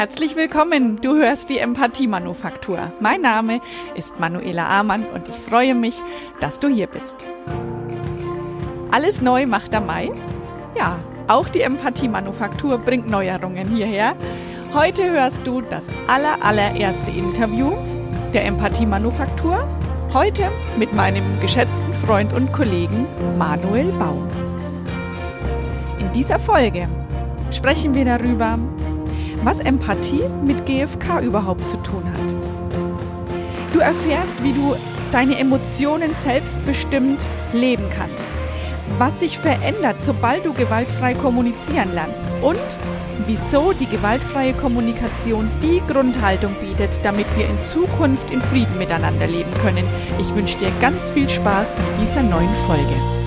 Herzlich willkommen. Du hörst die Empathie-Manufaktur. Mein Name ist Manuela Amann und ich freue mich, dass du hier bist. Alles neu macht der Mai? Ja, auch die Empathie-Manufaktur bringt Neuerungen hierher. Heute hörst du das aller, allererste Interview der Empathie-Manufaktur. Heute mit meinem geschätzten Freund und Kollegen Manuel Baum. In dieser Folge sprechen wir darüber, was Empathie mit GFK überhaupt zu tun hat. Du erfährst, wie du deine Emotionen selbstbestimmt leben kannst, was sich verändert, sobald du gewaltfrei kommunizieren lernst und wieso die gewaltfreie Kommunikation die Grundhaltung bietet, damit wir in Zukunft in Frieden miteinander leben können. Ich wünsche dir ganz viel Spaß mit dieser neuen Folge.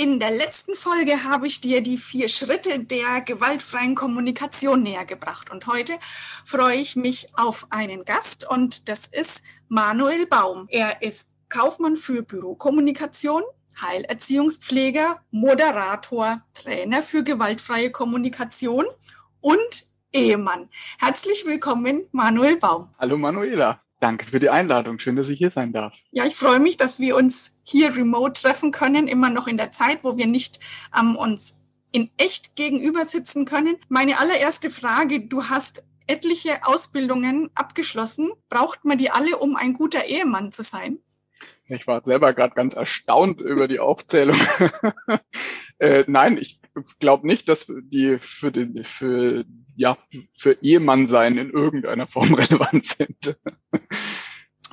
In der letzten Folge habe ich dir die vier Schritte der gewaltfreien Kommunikation näher gebracht. Und heute freue ich mich auf einen Gast und das ist Manuel Baum. Er ist Kaufmann für Bürokommunikation, Heilerziehungspfleger, Moderator, Trainer für gewaltfreie Kommunikation und Ehemann. Herzlich willkommen, Manuel Baum. Hallo Manuela. Danke für die Einladung. Schön, dass ich hier sein darf. Ja, ich freue mich, dass wir uns hier remote treffen können, immer noch in der Zeit, wo wir nicht ähm, uns in echt gegenüber sitzen können. Meine allererste Frage, du hast etliche Ausbildungen abgeschlossen. Braucht man die alle, um ein guter Ehemann zu sein? Ich war selber gerade ganz erstaunt über die Aufzählung. äh, nein, ich glaube nicht, dass die für den für ja für Ehemann sein in irgendeiner Form relevant sind.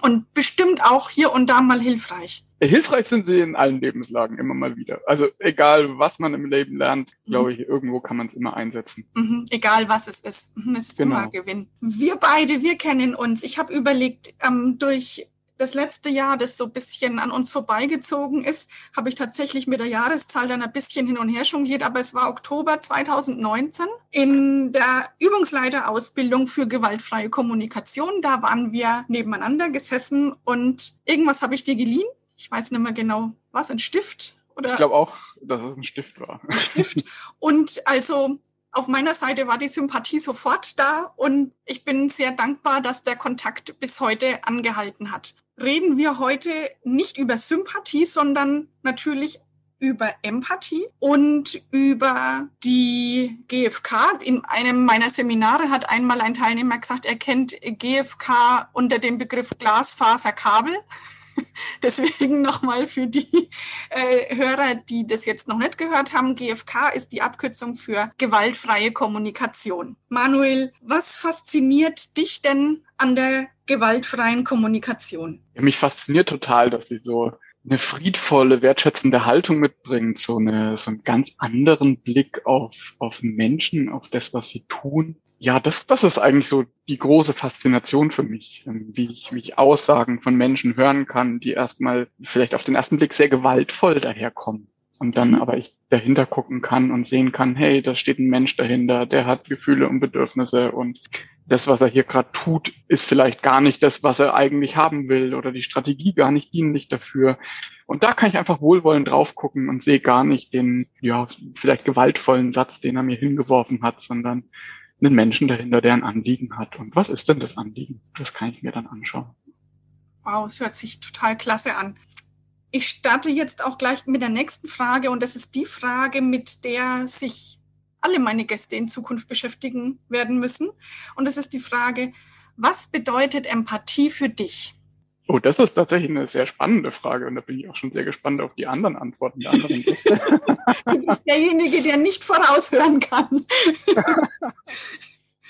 Und bestimmt auch hier und da mal hilfreich. Hilfreich sind sie in allen Lebenslagen immer mal wieder. Also egal, was man im Leben lernt, mhm. glaube ich, irgendwo kann man es immer einsetzen. Mhm. Egal, was es ist. Mhm, es ist genau. immer Gewinn. Wir beide, wir kennen uns. Ich habe überlegt, ähm, durch das letzte Jahr, das so ein bisschen an uns vorbeigezogen ist, habe ich tatsächlich mit der Jahreszahl dann ein bisschen hin und her jongliert, aber es war Oktober 2019 in der Übungsleiterausbildung für gewaltfreie Kommunikation. Da waren wir nebeneinander gesessen und irgendwas habe ich dir geliehen. Ich weiß nicht mehr genau, was, ein Stift? Oder? Ich glaube auch, dass es ein Stift war. Stift. Und also auf meiner Seite war die Sympathie sofort da und ich bin sehr dankbar, dass der Kontakt bis heute angehalten hat reden wir heute nicht über Sympathie, sondern natürlich über Empathie und über die GfK. In einem meiner Seminare hat einmal ein Teilnehmer gesagt, er kennt GfK unter dem Begriff Glasfaserkabel. Deswegen nochmal für die äh, Hörer, die das jetzt noch nicht gehört haben, GFK ist die Abkürzung für gewaltfreie Kommunikation. Manuel, was fasziniert dich denn an der gewaltfreien Kommunikation? Mich fasziniert total, dass sie so eine friedvolle, wertschätzende Haltung mitbringt, so, eine, so einen ganz anderen Blick auf, auf Menschen, auf das, was sie tun. Ja, das, das ist eigentlich so die große Faszination für mich, ähm, wie ich, wie ich Aussagen von Menschen hören kann, die erstmal vielleicht auf den ersten Blick sehr gewaltvoll daherkommen. Und dann mhm. aber ich dahinter gucken kann und sehen kann, hey, da steht ein Mensch dahinter, der hat Gefühle und Bedürfnisse und das, was er hier gerade tut, ist vielleicht gar nicht das, was er eigentlich haben will oder die Strategie gar nicht dienlich dafür. Und da kann ich einfach wohlwollend drauf gucken und sehe gar nicht den, ja, vielleicht gewaltvollen Satz, den er mir hingeworfen hat, sondern einen Menschen dahinter, der ein Anliegen hat. Und was ist denn das Anliegen? Das kann ich mir dann anschauen. Wow, es hört sich total klasse an. Ich starte jetzt auch gleich mit der nächsten Frage und das ist die Frage, mit der sich alle meine Gäste in Zukunft beschäftigen werden müssen. Und das ist die Frage, was bedeutet Empathie für dich? Oh, das ist tatsächlich eine sehr spannende Frage und da bin ich auch schon sehr gespannt auf die anderen Antworten der anderen Gäste. du bist derjenige, der nicht voraushören kann.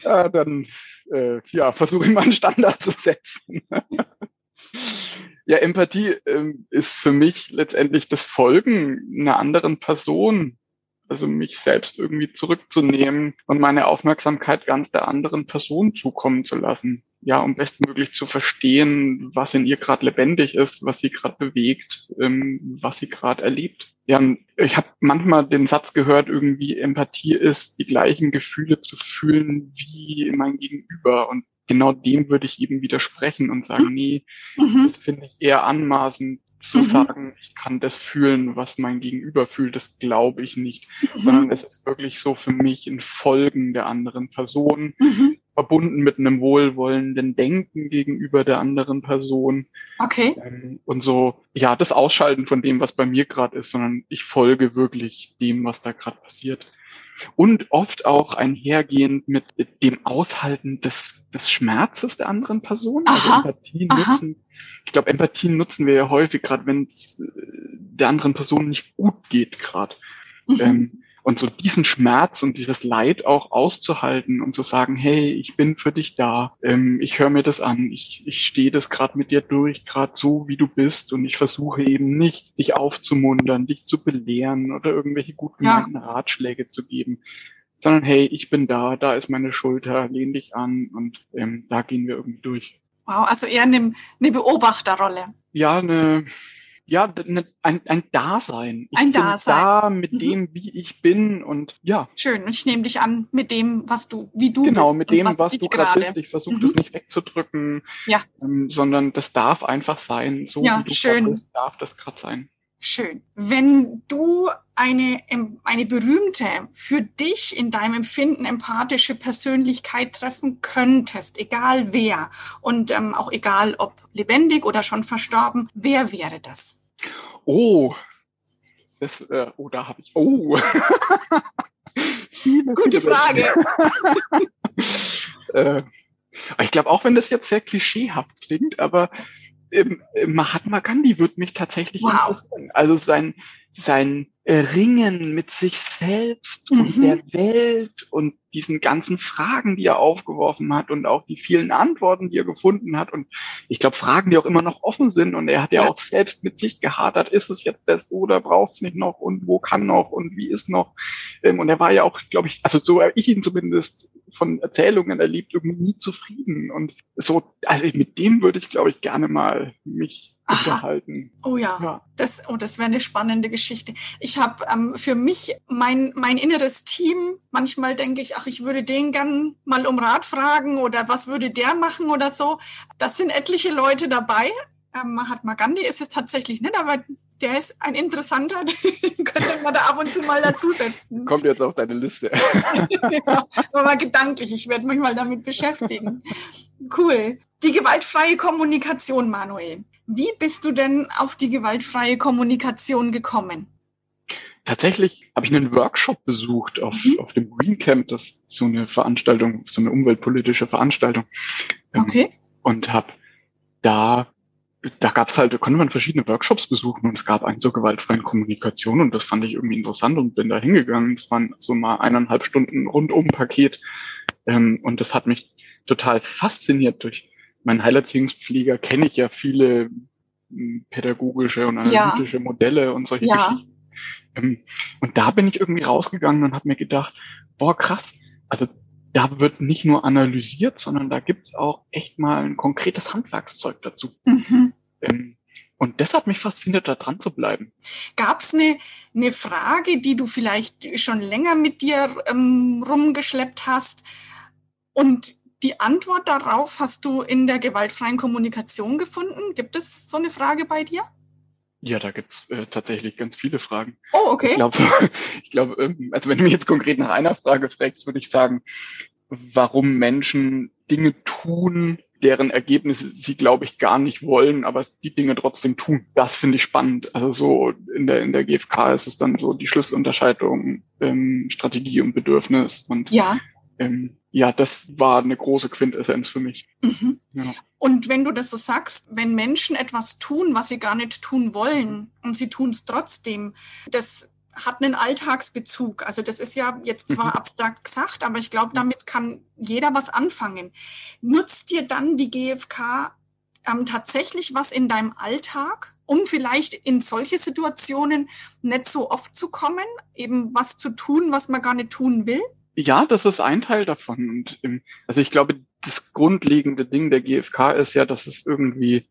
ja, dann äh, ja, versuche ich mal einen Standard zu setzen. ja, Empathie ähm, ist für mich letztendlich das Folgen einer anderen Person also mich selbst irgendwie zurückzunehmen und meine Aufmerksamkeit ganz der anderen Person zukommen zu lassen. Ja, um bestmöglich zu verstehen, was in ihr gerade lebendig ist, was sie gerade bewegt, ähm, was sie gerade erlebt. Ja, ich habe manchmal den Satz gehört, irgendwie Empathie ist, die gleichen Gefühle zu fühlen wie mein Gegenüber. Und genau dem würde ich eben widersprechen und sagen, nee, mhm. das finde ich eher anmaßend zu mhm. sagen, ich kann das fühlen, was mein Gegenüber fühlt, das glaube ich nicht, mhm. sondern es ist wirklich so für mich ein Folgen der anderen Person, mhm. verbunden mit einem wohlwollenden Denken gegenüber der anderen Person. Okay. Ähm, und so, ja, das Ausschalten von dem, was bei mir gerade ist, sondern ich folge wirklich dem, was da gerade passiert und oft auch einhergehend mit dem Aushalten des, des Schmerzes der anderen Person. Also Aha. Also Empathie Aha. nutzen. Ich glaube, Empathie nutzen wir ja häufig, gerade wenn es äh, der anderen Person nicht gut geht, gerade. Mhm. Ähm, und so diesen Schmerz und dieses Leid auch auszuhalten und zu sagen, hey, ich bin für dich da, ähm, ich höre mir das an, ich, ich stehe das gerade mit dir durch, gerade so, wie du bist und ich versuche eben nicht, dich aufzumuntern, dich zu belehren oder irgendwelche gut gemeinten ja. Ratschläge zu geben, sondern hey, ich bin da, da ist meine Schulter, lehn dich an und ähm, da gehen wir irgendwie durch. Wow, also eher eine, eine Beobachterrolle. Ja, eine, ja, ne, ein, ein Dasein. Ich ein bin Dasein. da mit mhm. dem, wie ich bin und ja. Schön. Und ich nehme dich an mit dem, was du, wie du genau, bist. Genau, mit dem, was, was du gerade bist. Ich versuche mhm. das nicht wegzudrücken, ja. Ähm, sondern das darf einfach sein. So ja, wie du schön. bist, darf das gerade sein. Schön. Wenn du eine, eine berühmte, für dich in deinem Empfinden empathische Persönlichkeit treffen könntest, egal wer und ähm, auch egal ob lebendig oder schon verstorben, wer wäre das? Oh, das, äh, oh, da habe ich, oh. viele, Gute viele Frage. äh, ich glaube, auch wenn das jetzt sehr klischeehaft klingt, aber Mahatma Gandhi würde mich tatsächlich wow. interessieren. Also sein, sein Ringen mit sich selbst mhm. und der Welt und diesen ganzen Fragen, die er aufgeworfen hat und auch die vielen Antworten, die er gefunden hat. Und ich glaube, Fragen, die auch immer noch offen sind. Und er hat ja, ja. auch selbst mit sich gehadert, ist es jetzt das oder braucht es nicht noch und wo kann noch und wie ist noch. Ähm, und er war ja auch, glaube ich, also so habe ich ihn zumindest von Erzählungen erlebt, irgendwie nie zufrieden. Und so, also mit dem würde ich, glaube ich, gerne mal mich Aha. unterhalten. Oh ja, ja. das, oh, das wäre eine spannende Geschichte. Ich habe ähm, für mich mein, mein inneres Team, manchmal denke ich, ach, ich würde den gern mal um Rat fragen oder was würde der machen oder so. Das sind etliche Leute dabei. Ähm, Mahatma Gandhi ist es tatsächlich nicht, aber der ist ein interessanter, den könnte man da ab und zu mal dazusetzen. Kommt jetzt auf deine Liste. ja, aber gedanklich, ich werde mich mal damit beschäftigen. Cool. Die gewaltfreie Kommunikation, Manuel. Wie bist du denn auf die gewaltfreie Kommunikation gekommen? Tatsächlich habe ich einen Workshop besucht auf, mhm. auf dem Green Camp, das ist so eine Veranstaltung, so eine umweltpolitische Veranstaltung. Ähm, okay. Und habe da da gab es halt, da konnte man verschiedene Workshops besuchen und es gab einen zur gewaltfreien Kommunikation und das fand ich irgendwie interessant und bin da hingegangen. Es waren so mal eineinhalb Stunden rundum-Paket ähm, und das hat mich total fasziniert. Durch meinen Heilerziehungspfleger kenne ich ja viele hm, pädagogische und analytische ja. Modelle und solche ja. Geschichten. Ähm, und da bin ich irgendwie rausgegangen und habe mir gedacht, boah, krass, also da wird nicht nur analysiert, sondern da gibt's auch echt mal ein konkretes Handwerkszeug dazu. Mhm. Ähm, und das hat mich fasziniert, da dran zu bleiben. Gab's eine, eine Frage, die du vielleicht schon länger mit dir ähm, rumgeschleppt hast und die Antwort darauf hast du in der gewaltfreien Kommunikation gefunden? Gibt es so eine Frage bei dir? Ja, da gibt's äh, tatsächlich ganz viele Fragen. Oh, okay. Ich glaube, so, ich glaub, ähm, also wenn du mich jetzt konkret nach einer Frage fragst, würde ich sagen, warum Menschen Dinge tun, deren Ergebnisse sie, glaube ich, gar nicht wollen, aber die Dinge trotzdem tun. Das finde ich spannend. Also so in der, in der GfK ist es dann so die Schlüsselunterscheidung ähm, Strategie und Bedürfnis. Und ja. Ähm, ja, das war eine große Quintessenz für mich. Mhm. Ja. Und wenn du das so sagst, wenn Menschen etwas tun, was sie gar nicht tun wollen und sie tun es trotzdem, das hat einen Alltagsbezug. Also das ist ja jetzt zwar mhm. abstrakt gesagt, aber ich glaube, damit kann jeder was anfangen. Nutzt dir dann die GfK ähm, tatsächlich was in deinem Alltag, um vielleicht in solche Situationen nicht so oft zu kommen, eben was zu tun, was man gar nicht tun will? Ja, das ist ein Teil davon. Und ähm, also ich glaube, das grundlegende Ding der GfK ist ja, dass es irgendwie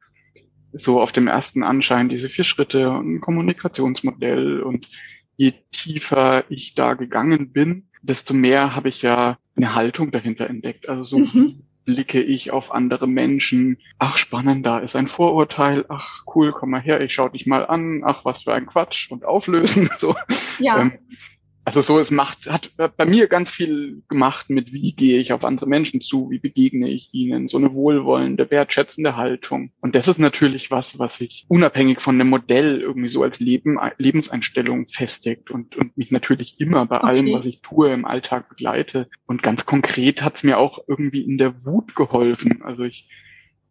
so auf dem ersten Anschein diese vier Schritte und ein Kommunikationsmodell und je tiefer ich da gegangen bin, desto mehr habe ich ja eine Haltung dahinter entdeckt. Also so, mhm. blicke ich auf andere Menschen. Ach, spannend, da ist ein Vorurteil. Ach, cool, komm mal her, ich schau dich mal an. Ach, was für ein Quatsch und auflösen. So. Ja. Ähm, also so, es macht, hat bei mir ganz viel gemacht mit, wie gehe ich auf andere Menschen zu, wie begegne ich ihnen, so eine wohlwollende, wertschätzende Haltung. Und das ist natürlich was, was sich unabhängig von dem Modell irgendwie so als Leben, Lebenseinstellung festigt und, und mich natürlich immer bei okay. allem, was ich tue, im Alltag begleite. Und ganz konkret hat es mir auch irgendwie in der Wut geholfen. Also ich.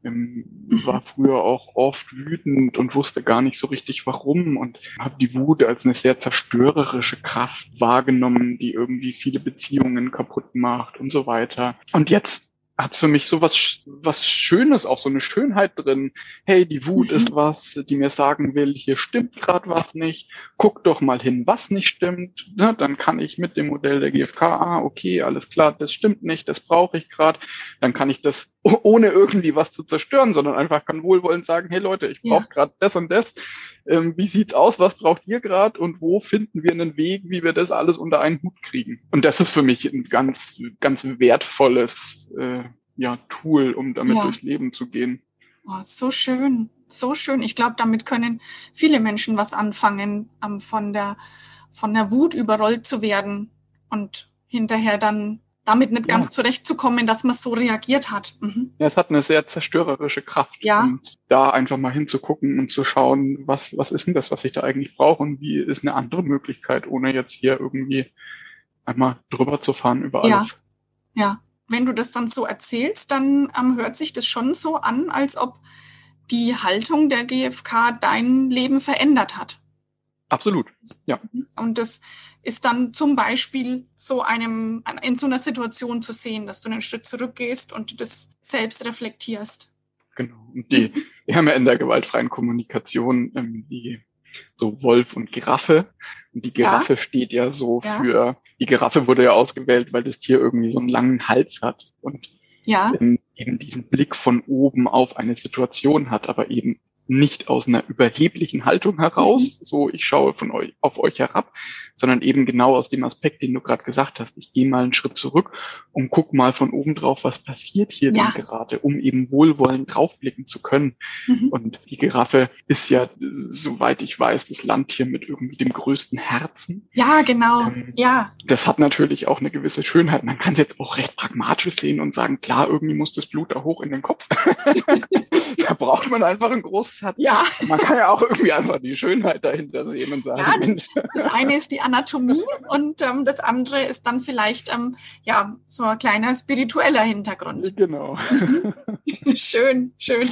War früher auch oft wütend und wusste gar nicht so richtig warum und habe die Wut als eine sehr zerstörerische Kraft wahrgenommen, die irgendwie viele Beziehungen kaputt macht und so weiter. Und jetzt hat für mich so was, was Schönes, auch so eine Schönheit drin. Hey, die Wut mhm. ist was, die mir sagen will, hier stimmt gerade was nicht. Guck doch mal hin, was nicht stimmt. Ne? Dann kann ich mit dem Modell der GfK, ah, okay, alles klar, das stimmt nicht, das brauche ich gerade. Dann kann ich das ohne irgendwie was zu zerstören, sondern einfach kann wohlwollend sagen, hey Leute, ich brauche ja. gerade das und das. Ähm, wie sieht's aus? Was braucht ihr gerade? Und wo finden wir einen Weg, wie wir das alles unter einen Hut kriegen? Und das ist für mich ein ganz, ganz wertvolles äh, ja, Tool, um damit ja. durchs Leben zu gehen. Oh, so schön, so schön. Ich glaube, damit können viele Menschen was anfangen, ähm, von der von der Wut überrollt zu werden und hinterher dann damit nicht ganz zurechtzukommen, dass man so reagiert hat. Mhm. Ja, es hat eine sehr zerstörerische Kraft. Ja. Und da einfach mal hinzugucken und zu schauen, was, was ist denn das, was ich da eigentlich brauche und wie ist eine andere Möglichkeit, ohne jetzt hier irgendwie einmal drüber zu fahren über alles. Ja, ja. Wenn du das dann so erzählst, dann ähm, hört sich das schon so an, als ob die Haltung der GfK dein Leben verändert hat. Absolut, ja. Und das ist dann zum Beispiel so einem, in so einer Situation zu sehen, dass du einen Schritt zurückgehst und das selbst reflektierst. Genau. Und die, wir haben ja in der gewaltfreien Kommunikation ähm, die so Wolf und Giraffe. Und die Giraffe ja. steht ja so ja. für, die Giraffe wurde ja ausgewählt, weil das Tier irgendwie so einen langen Hals hat und ja. eben diesen Blick von oben auf eine Situation hat, aber eben nicht aus einer überheblichen Haltung heraus, mhm. so ich schaue von euch auf euch herab, sondern eben genau aus dem Aspekt, den du gerade gesagt hast. Ich gehe mal einen Schritt zurück und guck mal von oben drauf, was passiert hier ja. denn gerade, um eben wohlwollend draufblicken zu können. Mhm. Und die Giraffe ist ja, soweit ich weiß, das Landtier mit irgendwie dem größten Herzen. Ja, genau. Ähm, ja. Das hat natürlich auch eine gewisse Schönheit. Man kann es jetzt auch recht pragmatisch sehen und sagen, klar, irgendwie muss das Blut da hoch in den Kopf. da braucht man einfach ein hat. Ja. Man kann ja auch irgendwie einfach die Schönheit dahinter sehen und sagen, ja, Mensch. Das eine ist die Anatomie und ähm, das andere ist dann vielleicht ähm, ja so ein kleiner spiritueller Hintergrund. Genau. schön, schön.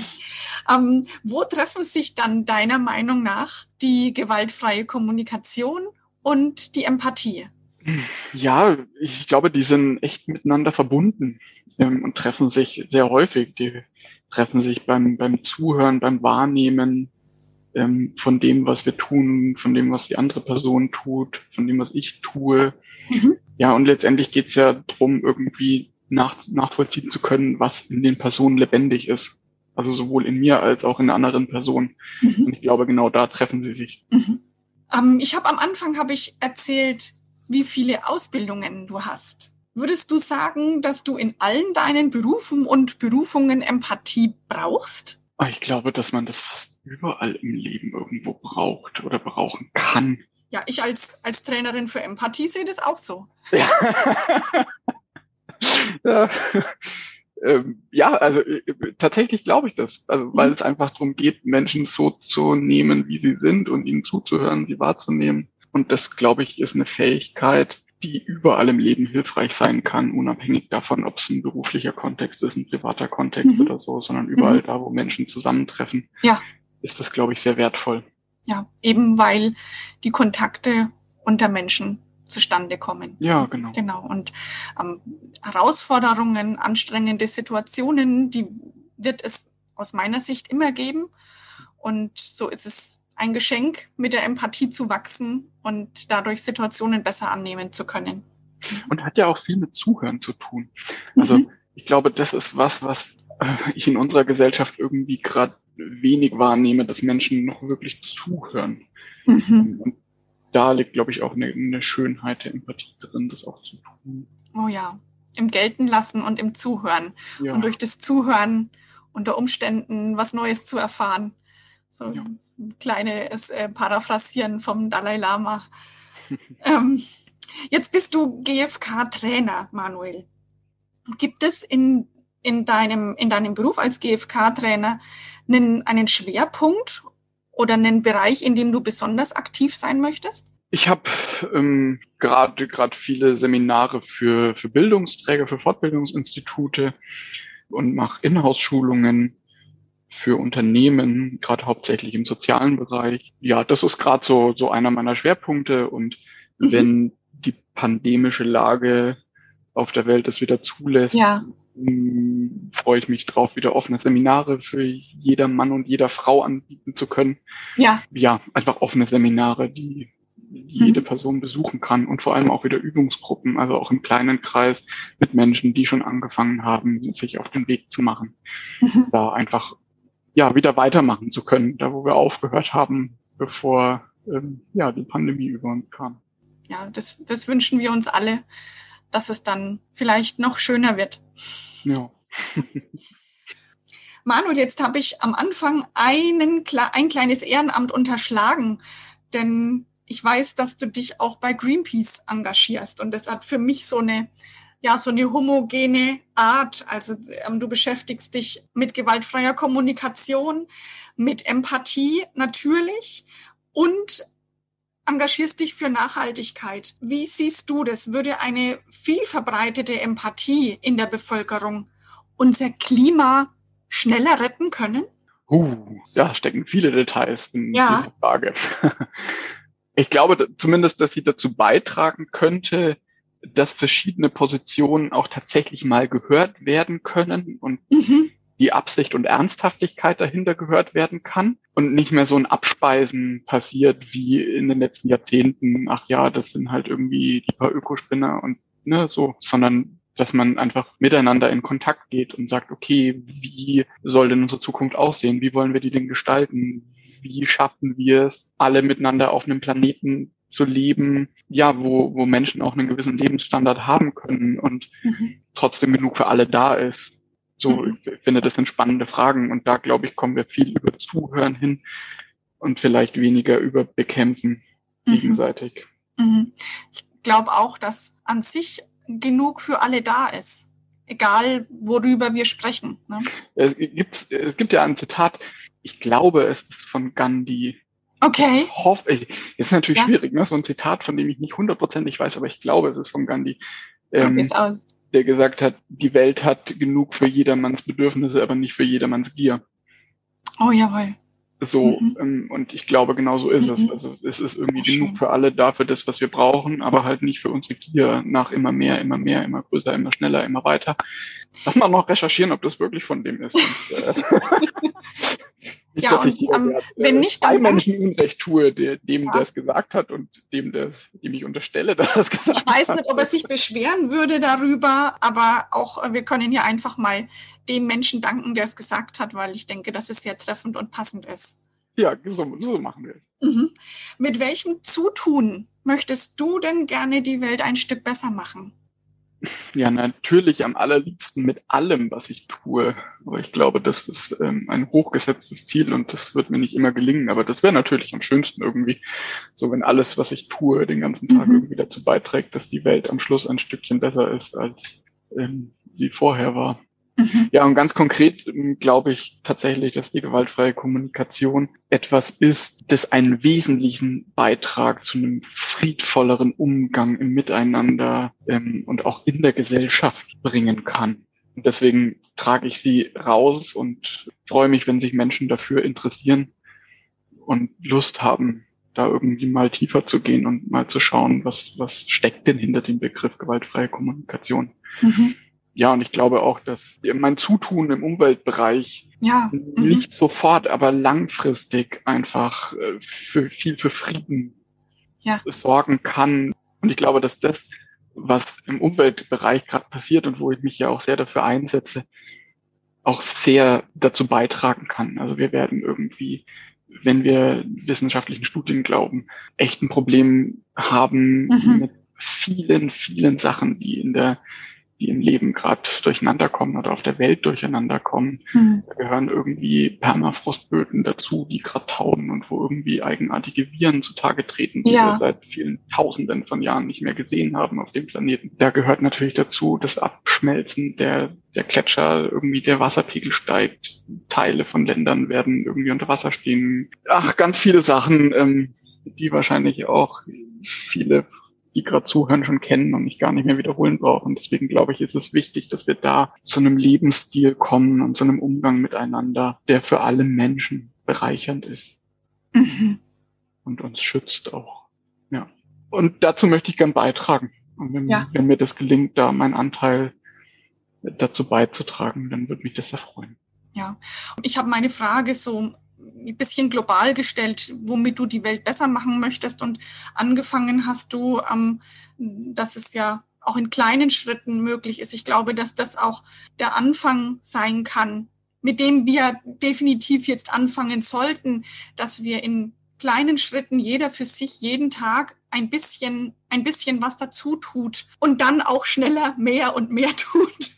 Ähm, wo treffen sich dann deiner Meinung nach die gewaltfreie Kommunikation und die Empathie? Ja, ich glaube, die sind echt miteinander verbunden ähm, und treffen sich sehr häufig. Die treffen sich beim, beim Zuhören, beim Wahrnehmen ähm, von dem, was wir tun, von dem, was die andere Person tut, von dem, was ich tue. Mhm. Ja, und letztendlich geht's ja darum, irgendwie nach, nachvollziehen zu können, was in den Personen lebendig ist. Also sowohl in mir als auch in der anderen Person. Mhm. Und ich glaube, genau da treffen sie sich. Mhm. Ähm, ich habe am Anfang habe ich erzählt, wie viele Ausbildungen du hast. Würdest du sagen, dass du in allen deinen Berufen und Berufungen Empathie brauchst? Ah, ich glaube, dass man das fast überall im Leben irgendwo braucht oder brauchen kann. Ja, ich als, als Trainerin für Empathie sehe das auch so. Ja, ja. Ähm, ja also äh, tatsächlich glaube ich das. Also weil mhm. es einfach darum geht, Menschen so zu nehmen, wie sie sind und ihnen zuzuhören, sie wahrzunehmen. Und das, glaube ich, ist eine Fähigkeit, die überall im Leben hilfreich sein kann, unabhängig davon, ob es ein beruflicher Kontext ist, ein privater Kontext mhm. oder so, sondern überall mhm. da, wo Menschen zusammentreffen, ja. ist das, glaube ich, sehr wertvoll. Ja, eben weil die Kontakte unter Menschen zustande kommen. Ja, genau. Genau. Und ähm, Herausforderungen, anstrengende Situationen, die wird es aus meiner Sicht immer geben. Und so ist es ein Geschenk, mit der Empathie zu wachsen und dadurch Situationen besser annehmen zu können. Und hat ja auch viel mit Zuhören zu tun. Also mhm. ich glaube, das ist was, was äh, ich in unserer Gesellschaft irgendwie gerade wenig wahrnehme, dass Menschen noch wirklich zuhören. Mhm. Und da liegt, glaube ich, auch eine, eine Schönheit der Empathie drin, das auch zu tun. Oh ja, im Gelten lassen und im Zuhören. Ja. Und durch das Zuhören unter Umständen was Neues zu erfahren. So ja. ein kleines äh, Paraphrasieren vom Dalai Lama. ähm, jetzt bist du GFK-Trainer, Manuel. Gibt es in, in, deinem, in deinem Beruf als GFK-Trainer einen, einen Schwerpunkt oder einen Bereich, in dem du besonders aktiv sein möchtest? Ich habe ähm, gerade gerade viele Seminare für, für Bildungsträger, für Fortbildungsinstitute und mache Inhouse-Schulungen für Unternehmen, gerade hauptsächlich im sozialen Bereich. Ja, das ist gerade so, so einer meiner Schwerpunkte. Und mhm. wenn die pandemische Lage auf der Welt es wieder zulässt, ja. Freue ich mich drauf, wieder offene Seminare für jeder Mann und jeder Frau anbieten zu können. Ja. Ja, einfach offene Seminare, die jede mhm. Person besuchen kann und vor allem auch wieder Übungsgruppen, also auch im kleinen Kreis mit Menschen, die schon angefangen haben, sich auf den Weg zu machen, mhm. da einfach ja wieder weitermachen zu können, da wo wir aufgehört haben, bevor ähm, ja die Pandemie über uns kam. Ja, das, das wünschen wir uns alle, dass es dann vielleicht noch schöner wird. Ja. Manuel, jetzt habe ich am Anfang einen, ein kleines Ehrenamt unterschlagen, denn ich weiß, dass du dich auch bei Greenpeace engagierst und das hat für mich so eine ja so eine homogene Art. Also ähm, du beschäftigst dich mit gewaltfreier Kommunikation, mit Empathie natürlich und engagierst dich für Nachhaltigkeit. Wie siehst du das? Würde eine viel verbreitete Empathie in der Bevölkerung unser Klima schneller retten können? Uh, da stecken viele Details in ja. dieser Frage. ich glaube zumindest, dass sie dazu beitragen könnte, dass verschiedene Positionen auch tatsächlich mal gehört werden können und mhm. die Absicht und Ernsthaftigkeit dahinter gehört werden kann und nicht mehr so ein Abspeisen passiert wie in den letzten Jahrzehnten. Ach ja, das sind halt irgendwie die paar Ökospinner und ne, so, sondern dass man einfach miteinander in Kontakt geht und sagt, okay, wie soll denn unsere Zukunft aussehen? Wie wollen wir die denn gestalten? wie schaffen wir es, alle miteinander auf einem Planeten zu leben, ja, wo, wo Menschen auch einen gewissen Lebensstandard haben können und mhm. trotzdem genug für alle da ist. So, mhm. ich finde, das sind spannende Fragen und da, glaube ich, kommen wir viel über Zuhören hin und vielleicht weniger über Bekämpfen mhm. gegenseitig. Mhm. Ich glaube auch, dass an sich genug für alle da ist egal worüber wir sprechen. Ne? Es, gibt, es gibt ja ein Zitat, ich glaube, es ist von Gandhi. Okay. Ich hoffe, ich, ist natürlich ja. schwierig, ne? so ein Zitat, von dem ich nicht hundertprozentig weiß, aber ich glaube, es ist von Gandhi. Ähm, aus. Der gesagt hat, die Welt hat genug für jedermanns Bedürfnisse, aber nicht für jedermanns Gier. Oh, jawohl. So, mhm. ähm, und ich glaube, genau so ist mhm. es. Also es ist irgendwie Schön. genug für alle da für das, was wir brauchen, aber halt nicht für unsere Gier nach immer mehr, immer mehr, immer größer, immer schneller, immer weiter. Lass mal noch recherchieren, ob das wirklich von dem ist. Und, äh, nicht, ja, und, um, ähm, wenn nicht, dann Menschen Unrecht tue, der, dem ja. der es gesagt hat und dem, der, dem ich unterstelle, dass es gesagt hat. Ich weiß nicht, ob er sich beschweren würde darüber, aber auch wir können ja einfach mal dem Menschen danken, der es gesagt hat, weil ich denke, dass es sehr treffend und passend ist. Ja, so, so machen wir es. Mhm. Mit welchem Zutun möchtest du denn gerne die Welt ein Stück besser machen? Ja, natürlich am allerliebsten mit allem, was ich tue. Aber ich glaube, das ist ähm, ein hochgesetztes Ziel und das wird mir nicht immer gelingen. Aber das wäre natürlich am schönsten irgendwie, so wenn alles, was ich tue, den ganzen Tag mhm. irgendwie dazu beiträgt, dass die Welt am Schluss ein Stückchen besser ist, als ähm, sie vorher war. Mhm. Ja, und ganz konkret ähm, glaube ich tatsächlich, dass die gewaltfreie Kommunikation etwas ist, das einen wesentlichen Beitrag zu einem friedvolleren Umgang im Miteinander ähm, und auch in der Gesellschaft bringen kann. Und deswegen trage ich sie raus und freue mich, wenn sich Menschen dafür interessieren und Lust haben, da irgendwie mal tiefer zu gehen und mal zu schauen, was, was steckt denn hinter dem Begriff gewaltfreie Kommunikation. Mhm ja, und ich glaube auch, dass mein Zutun im Umweltbereich ja. Mhm. nicht sofort, aber langfristig einfach äh, für viel für Frieden ja. sorgen kann. Und ich glaube, dass das, was im Umweltbereich gerade passiert und wo ich mich ja auch sehr dafür einsetze, auch sehr dazu beitragen kann. Also wir werden irgendwie, wenn wir wissenschaftlichen Studien glauben, echt ein Problem haben mhm. mit vielen, vielen Sachen, die in der die im Leben gerade durcheinander kommen oder auf der Welt durcheinander kommen. Mhm. Da gehören irgendwie Permafrostböden dazu, die gerade tauen und wo irgendwie eigenartige Viren zutage treten, die ja. wir seit vielen Tausenden von Jahren nicht mehr gesehen haben auf dem Planeten. Da gehört natürlich dazu das Abschmelzen der, der Gletscher, irgendwie der Wasserpegel steigt, Teile von Ländern werden irgendwie unter Wasser stehen. Ach, ganz viele Sachen, ähm, die wahrscheinlich auch viele die gerade zuhören, schon kennen und mich gar nicht mehr wiederholen brauchen. Deswegen glaube ich, ist es wichtig, dass wir da zu einem Lebensstil kommen und zu einem Umgang miteinander, der für alle Menschen bereichernd ist mhm. und uns schützt auch. Ja. Und dazu möchte ich gern beitragen. Und wenn, ja. wenn mir das gelingt, da meinen Anteil dazu beizutragen, dann würde mich das sehr freuen. Ja, ich habe meine Frage so ein bisschen global gestellt, womit du die Welt besser machen möchtest. Und angefangen hast du, ähm, dass es ja auch in kleinen Schritten möglich ist. Ich glaube, dass das auch der Anfang sein kann, mit dem wir definitiv jetzt anfangen sollten, dass wir in kleinen Schritten jeder für sich jeden Tag ein bisschen, ein bisschen was dazu tut und dann auch schneller mehr und mehr tut.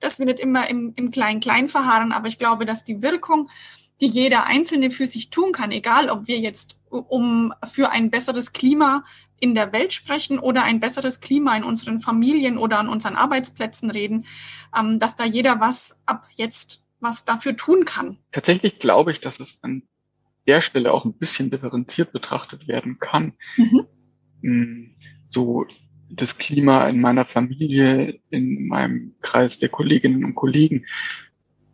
dass wir nicht immer im, im Klein-Klein verharren, aber ich glaube, dass die Wirkung die jeder Einzelne für sich tun kann, egal ob wir jetzt um für ein besseres Klima in der Welt sprechen oder ein besseres Klima in unseren Familien oder an unseren Arbeitsplätzen reden, ähm, dass da jeder was ab jetzt was dafür tun kann. Tatsächlich glaube ich, dass es an der Stelle auch ein bisschen differenziert betrachtet werden kann. Mhm. Hm, so das Klima in meiner Familie, in meinem Kreis der Kolleginnen und Kollegen,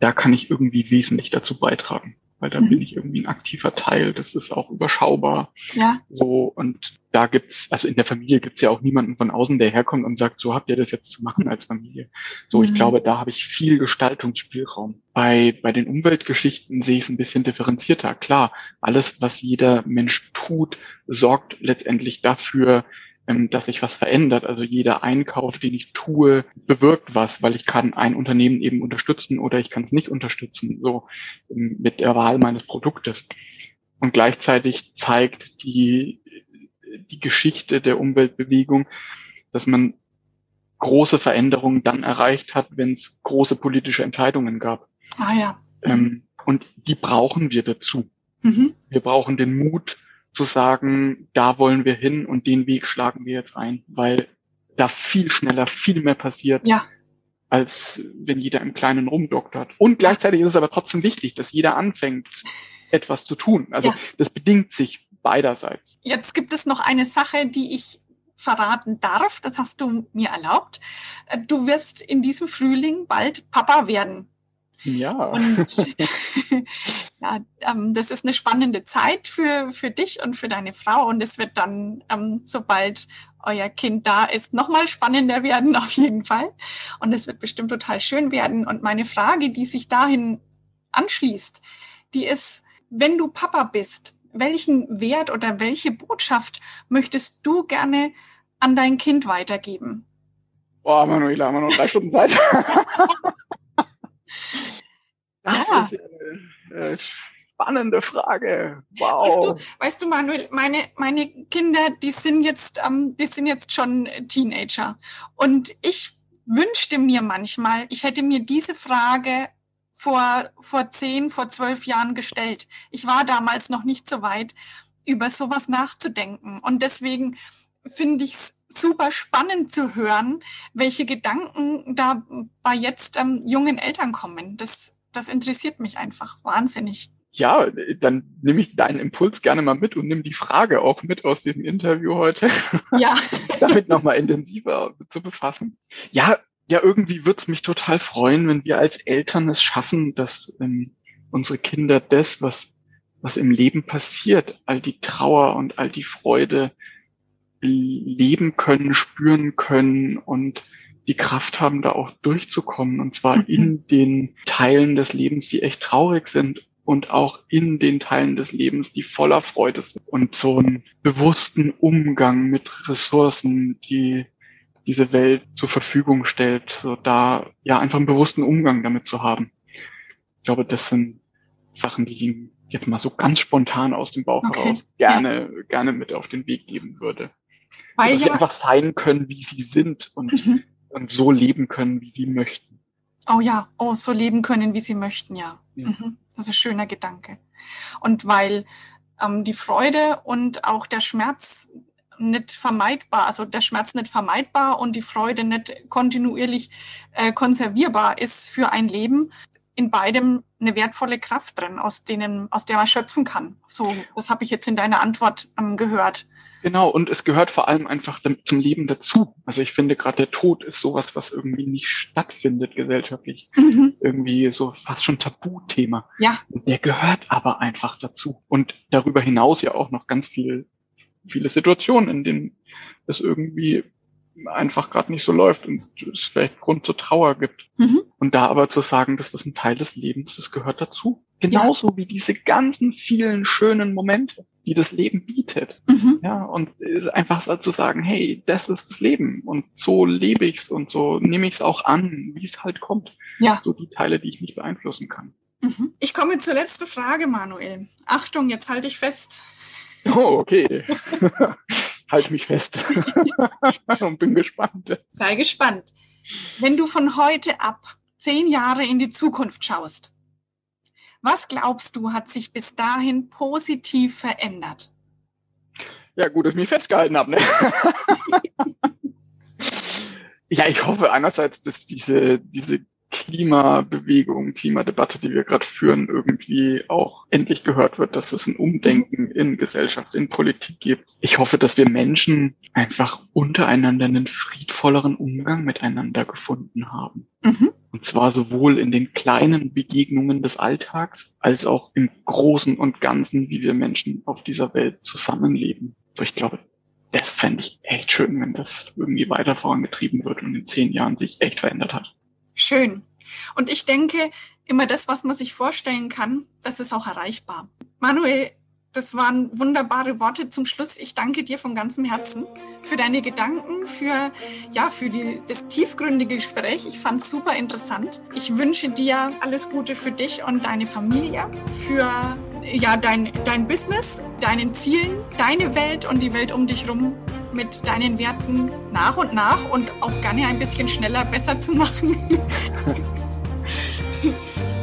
da kann ich irgendwie wesentlich dazu beitragen, weil da mhm. bin ich irgendwie ein aktiver Teil. Das ist auch überschaubar. Ja. So und da gibt's, also in der Familie gibt's ja auch niemanden von außen, der herkommt und sagt, so habt ihr das jetzt zu machen als Familie. So, mhm. ich glaube, da habe ich viel Gestaltungsspielraum. Bei bei den Umweltgeschichten sehe ich es ein bisschen differenzierter. Klar, alles, was jeder Mensch tut, sorgt letztendlich dafür, dass sich was verändert. Also jeder Einkauf, den ich tue, bewirkt was, weil ich kann ein Unternehmen eben unterstützen oder ich kann es nicht unterstützen, so ähm, mit der Wahl meines Produktes. Und gleichzeitig zeigt die, die Geschichte der Umweltbewegung, dass man große Veränderungen dann erreicht hat, wenn es große politische Entscheidungen gab. Ah ja. Ähm, und die brauchen wir dazu. Mhm. Wir brauchen den Mut, zu sagen, da wollen wir hin und den Weg schlagen wir jetzt ein, weil da viel schneller, viel mehr passiert, ja. als wenn jeder im Kleinen rumdoktert. Und gleichzeitig ist es aber trotzdem wichtig, dass jeder anfängt, etwas zu tun. Also ja. das bedingt sich beiderseits. Jetzt gibt es noch eine Sache, die ich verraten darf. Das hast du mir erlaubt. Du wirst in diesem Frühling bald Papa werden. Ja. Und ja, ähm, das ist eine spannende Zeit für, für dich und für deine Frau. Und es wird dann, ähm, sobald euer Kind da ist, nochmal spannender werden, auf jeden Fall. Und es wird bestimmt total schön werden. Und meine Frage, die sich dahin anschließt, die ist, wenn du Papa bist, welchen Wert oder welche Botschaft möchtest du gerne an dein Kind weitergeben? Boah, Manuela, haben wir noch drei Stunden Zeit. Das ja. ist eine äh, spannende Frage. Wow. Weißt du, weißt du, Manuel, meine, meine Kinder, die sind jetzt, ähm, die sind jetzt schon Teenager. Und ich wünschte mir manchmal, ich hätte mir diese Frage vor, vor zehn, vor zwölf Jahren gestellt. Ich war damals noch nicht so weit, über sowas nachzudenken. Und deswegen finde ich es super spannend zu hören, welche Gedanken da bei jetzt ähm, jungen Eltern kommen. Das, das interessiert mich einfach wahnsinnig. Ja, dann nehme ich deinen Impuls gerne mal mit und nimm die Frage auch mit aus diesem Interview heute. Ja. damit nochmal intensiver zu befassen. Ja, ja, irgendwie würde es mich total freuen, wenn wir als Eltern es schaffen, dass ähm, unsere Kinder das, was, was im Leben passiert, all die Trauer und all die Freude, leben können, spüren können und die Kraft haben, da auch durchzukommen. Und zwar mhm. in den Teilen des Lebens, die echt traurig sind und auch in den Teilen des Lebens, die voller Freude sind. Und so einen bewussten Umgang mit Ressourcen, die diese Welt zur Verfügung stellt, so da ja einfach einen bewussten Umgang damit zu haben. Ich glaube, das sind Sachen, die ihm jetzt mal so ganz spontan aus dem Bauch okay. heraus gerne, ja. gerne mit auf den Weg geben würde. Weil dass ja, sie einfach sein können, wie sie sind und mhm. und so leben können, wie sie möchten. Oh ja, oh, so leben können, wie sie möchten, ja. ja. Mhm. Das ist ein schöner Gedanke. Und weil ähm, die Freude und auch der Schmerz nicht vermeidbar, also der Schmerz nicht vermeidbar und die Freude nicht kontinuierlich äh, konservierbar ist für ein Leben, in beidem eine wertvolle Kraft drin, aus denen, aus der man schöpfen kann. So, das habe ich jetzt in deiner Antwort ähm, gehört. Genau, und es gehört vor allem einfach zum Leben dazu. Also ich finde gerade der Tod ist sowas, was irgendwie nicht stattfindet gesellschaftlich. Mhm. Irgendwie so fast schon Tabuthema. Ja. Der gehört aber einfach dazu. Und darüber hinaus ja auch noch ganz viel, viele Situationen, in denen es irgendwie einfach gerade nicht so läuft und es vielleicht Grund zur Trauer gibt. Mhm. Und da aber zu sagen, dass das ein Teil des Lebens, das gehört dazu. Genauso ja. wie diese ganzen vielen schönen Momente, die das Leben bietet. Mhm. Ja, und einfach so zu sagen, hey, das ist das Leben und so lebe ich's und so nehme ich's auch an, wie es halt kommt. Ja. So die Teile, die ich nicht beeinflussen kann. Mhm. Ich komme zur letzten Frage, Manuel. Achtung, jetzt halte ich fest. Oh, okay. halte mich fest und bin gespannt. Sei gespannt. Wenn du von heute ab zehn Jahre in die Zukunft schaust, was glaubst du, hat sich bis dahin positiv verändert? Ja, gut, dass ich mich festgehalten habe. Ne? ja, ich hoffe einerseits, dass diese, diese Klimabewegung, Klimadebatte, die wir gerade führen, irgendwie auch endlich gehört wird, dass es ein Umdenken in Gesellschaft, in Politik gibt. Ich hoffe, dass wir Menschen einfach untereinander einen friedvolleren Umgang miteinander gefunden haben. Mhm. Und zwar sowohl in den kleinen Begegnungen des Alltags als auch im Großen und Ganzen, wie wir Menschen auf dieser Welt zusammenleben. So, ich glaube, das fände ich echt schön, wenn das irgendwie weiter vorangetrieben wird und in zehn Jahren sich echt verändert hat. Schön. Und ich denke, immer das, was man sich vorstellen kann, das ist auch erreichbar. Manuel, das waren wunderbare Worte zum Schluss. Ich danke dir von ganzem Herzen für deine Gedanken, für, ja, für die, das tiefgründige Gespräch. Ich fand es super interessant. Ich wünsche dir alles Gute für dich und deine Familie, für ja, dein, dein Business, deinen Zielen, deine Welt und die Welt um dich herum mit deinen Werten nach und nach und auch gerne ein bisschen schneller besser zu machen.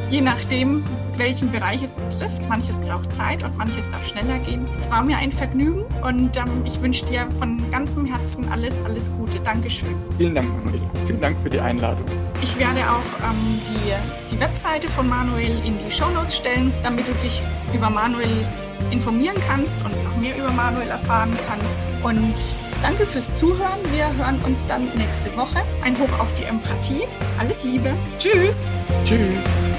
Je nachdem, welchen Bereich es betrifft. Manches braucht Zeit und manches darf schneller gehen. Es war mir ein Vergnügen und ähm, ich wünsche dir von ganzem Herzen alles, alles Gute. Dankeschön. Vielen Dank, Manuel. Vielen Dank für die Einladung. Ich werde auch ähm, die, die Webseite von Manuel in die Shownotes stellen, damit du dich über Manuel informieren kannst und noch mehr über Manuel erfahren kannst. Und danke fürs Zuhören. Wir hören uns dann nächste Woche. Ein Hoch auf die Empathie. Alles Liebe. Tschüss. Tschüss.